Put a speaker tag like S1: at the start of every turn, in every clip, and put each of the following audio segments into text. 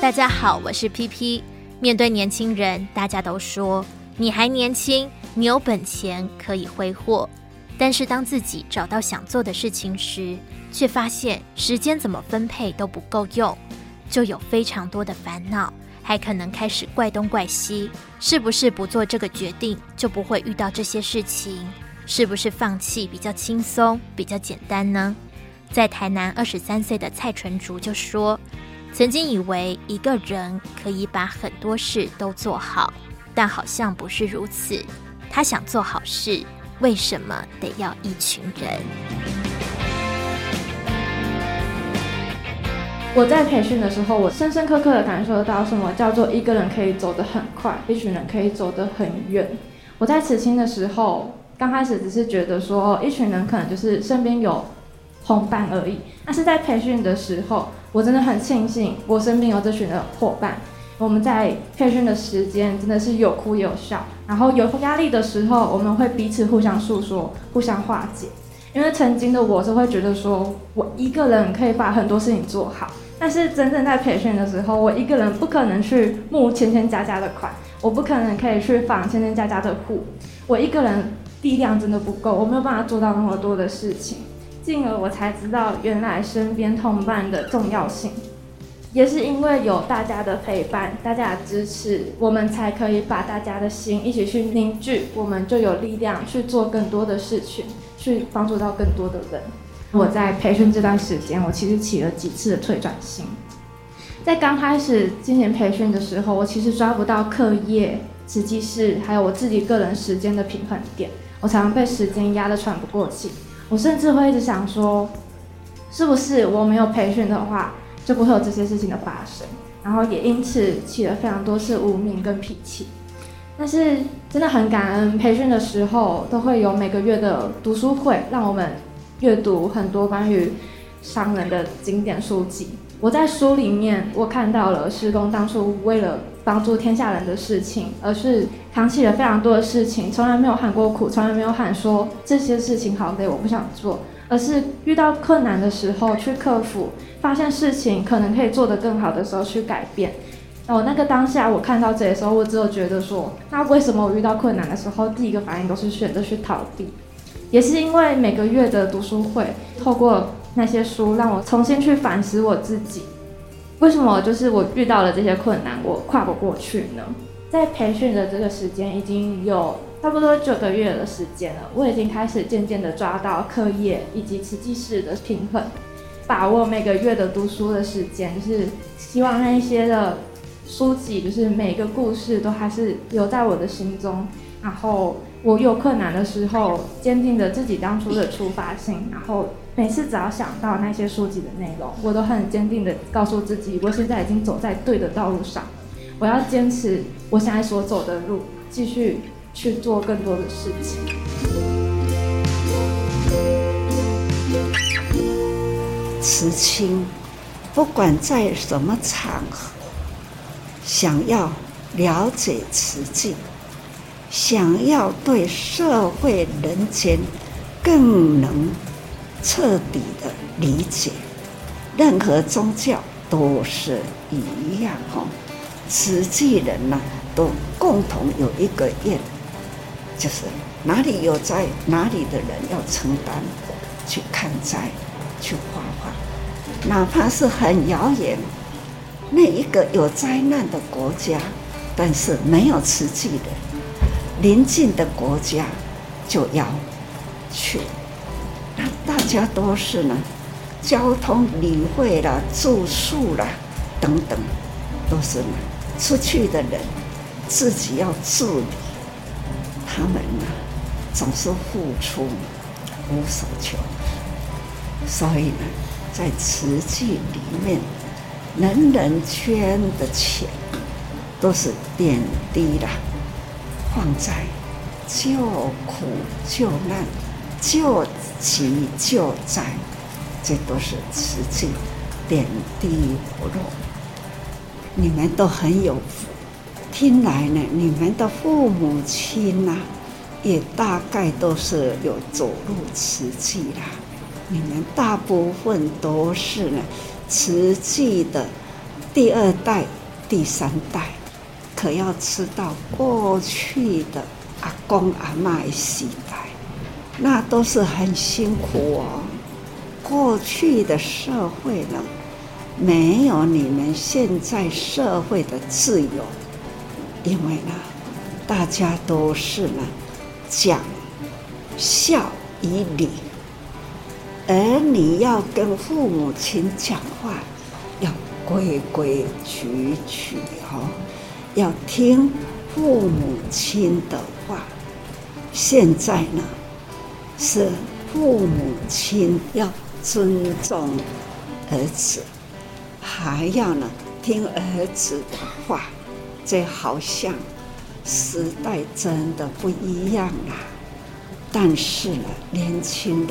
S1: 大家好，我是 PP。面对年轻人，大家都说你还年轻，你有本钱可以挥霍。但是当自己找到想做的事情时，却发现时间怎么分配都不够用，就有非常多的烦恼，还可能开始怪东怪西。是不是不做这个决定就不会遇到这些事情？是不是放弃比较轻松、比较简单呢？在台南二十三岁的蔡纯竹就说：“曾经以为一个人可以把很多事都做好，但好像不是如此。他想做好事，为什么得要一群人？”
S2: 我在培训的时候，我深深刻刻的感受到什么叫做一个人可以走得很快，一群人可以走得很远。我在慈青的时候，刚开始只是觉得说，一群人可能就是身边有。同伴而已。但是在培训的时候，我真的很庆幸我身边有这群的伙伴。我们在培训的时间真的是有哭有笑，然后有压力的时候，我们会彼此互相诉说、互相化解。因为曾经的我是会觉得说，我一个人可以把很多事情做好，但是真正在培训的时候，我一个人不可能去募千千家家的款，我不可能可以去访千千家家的户，我一个人力量真的不够，我没有办法做到那么多的事情。进而我才知道，原来身边同伴的重要性，也是因为有大家的陪伴、大家的支持，我们才可以把大家的心一起去凝聚，我们就有力量去做更多的事情，去帮助到更多的人。我在培训这段时间，我其实起了几次的退转心。在刚开始进行培训的时候，我其实抓不到课业、实际是还有我自己个人时间的平衡点，我常常被时间压得喘不过气。我甚至会一直想说，是不是我没有培训的话，就不会有这些事情的发生？然后也因此起了非常多次无名跟脾气。但是真的很感恩，培训的时候都会有每个月的读书会，让我们阅读很多关于商人的经典书籍。我在书里面，我看到了师公当初为了帮助天下人的事情，而是扛起了非常多的事情，从来没有喊过苦，从来没有喊说这些事情好累，我不想做，而是遇到困难的时候去克服，发现事情可能可以做得更好的时候去改变。哦，那个当下我看到这的时候，我只有觉得说，那为什么我遇到困难的时候，第一个反应都是选择去逃避？也是因为每个月的读书会，透过。那些书让我重新去反思我自己，为什么就是我遇到了这些困难，我跨不过去呢？在培训的这个时间已经有差不多九个月的时间了，我已经开始渐渐的抓到课业以及慈济事的平衡，把握每个月的读书的时间，就是希望那一些的书籍，就是每个故事都还是留在我的心中，然后我有困难的时候，坚定着自己当初的出发性，然后。每次只要想到那些书籍的内容，我都很坚定地告诉自己，我现在已经走在对的道路上。我要坚持我现在所走的路，继续去做更多的事情。
S3: 慈青，不管在什么场合，想要了解慈济，想要对社会人间更能。彻底的理解，任何宗教都是一样哈。慈济人呢，都共同有一个愿，就是哪里有灾，哪里的人要承担，去看灾，去化化。哪怕是很遥远，那一个有灾难的国家，但是没有慈济的，邻近的国家就要去。家都是呢，交通、理会啦、住宿啦等等，都是呢，出去的人自己要自理。他们呢，总是付出无所求，所以呢，在瓷器里面，人人捐的钱都是点滴的，放在救苦救难。救急救灾，这都是慈济点滴不漏。你们都很有福，听来呢，你们的父母亲呐、也大概都是有走入慈济啦。你们大部分都是呢，慈济的第二代、第三代，可要知道过去的阿公阿嬷的时代，那都是很辛苦哦。过去的社会呢，没有你们现在社会的自由，因为呢，大家都是呢讲孝以礼，而你要跟父母亲讲话，要规规矩矩哦，要听父母亲的话。现在呢，是父母亲要尊重儿子。还要呢，听儿子的话，这好像时代真的不一样了。但是呢，年轻人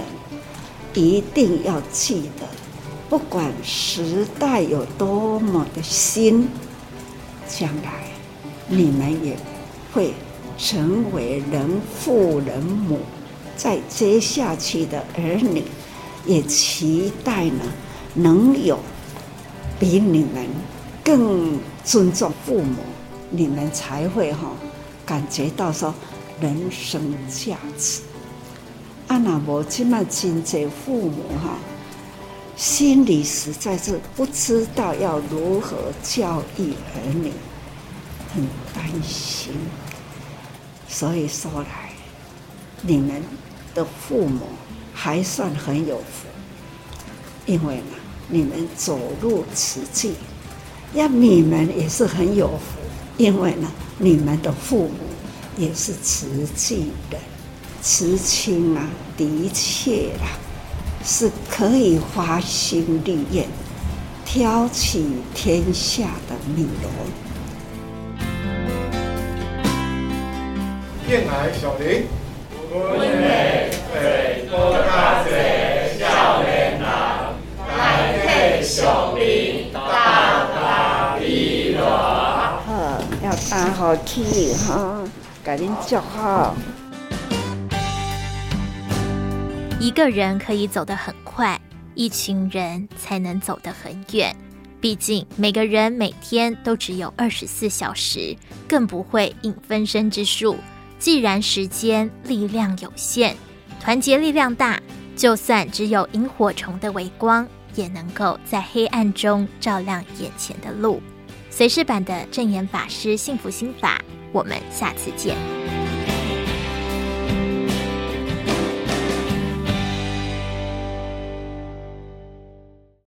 S3: 一定要记得，不管时代有多么的新，将来你们也会成为人父人母，在接下去的儿女也期待呢，能有。比你们更尊重父母，你们才会哈感觉到说人生价值。啊，那我这么亲切父母哈，心里实在是不知道要如何教育儿女，很担心。所以说来，你们的父母还算很有福，因为呢。你们走入慈济，要你们也是很有福，因为呢，你们的父母也是慈济的，慈亲啊，的确啦，是可以花心立业，挑起天下的米罗。
S4: 电台小林，温美最
S3: 好，要打好气哈，赶紧叫好。
S1: 一个人可以走得很快，一群人才能走得很远。毕竟每个人每天都只有二十四小时，更不会应分身之术。既然时间力量有限，团结力量大，就算只有萤火虫的微光。也能够在黑暗中照亮眼前的路。随时版的正言法师幸福心法，我们下次见。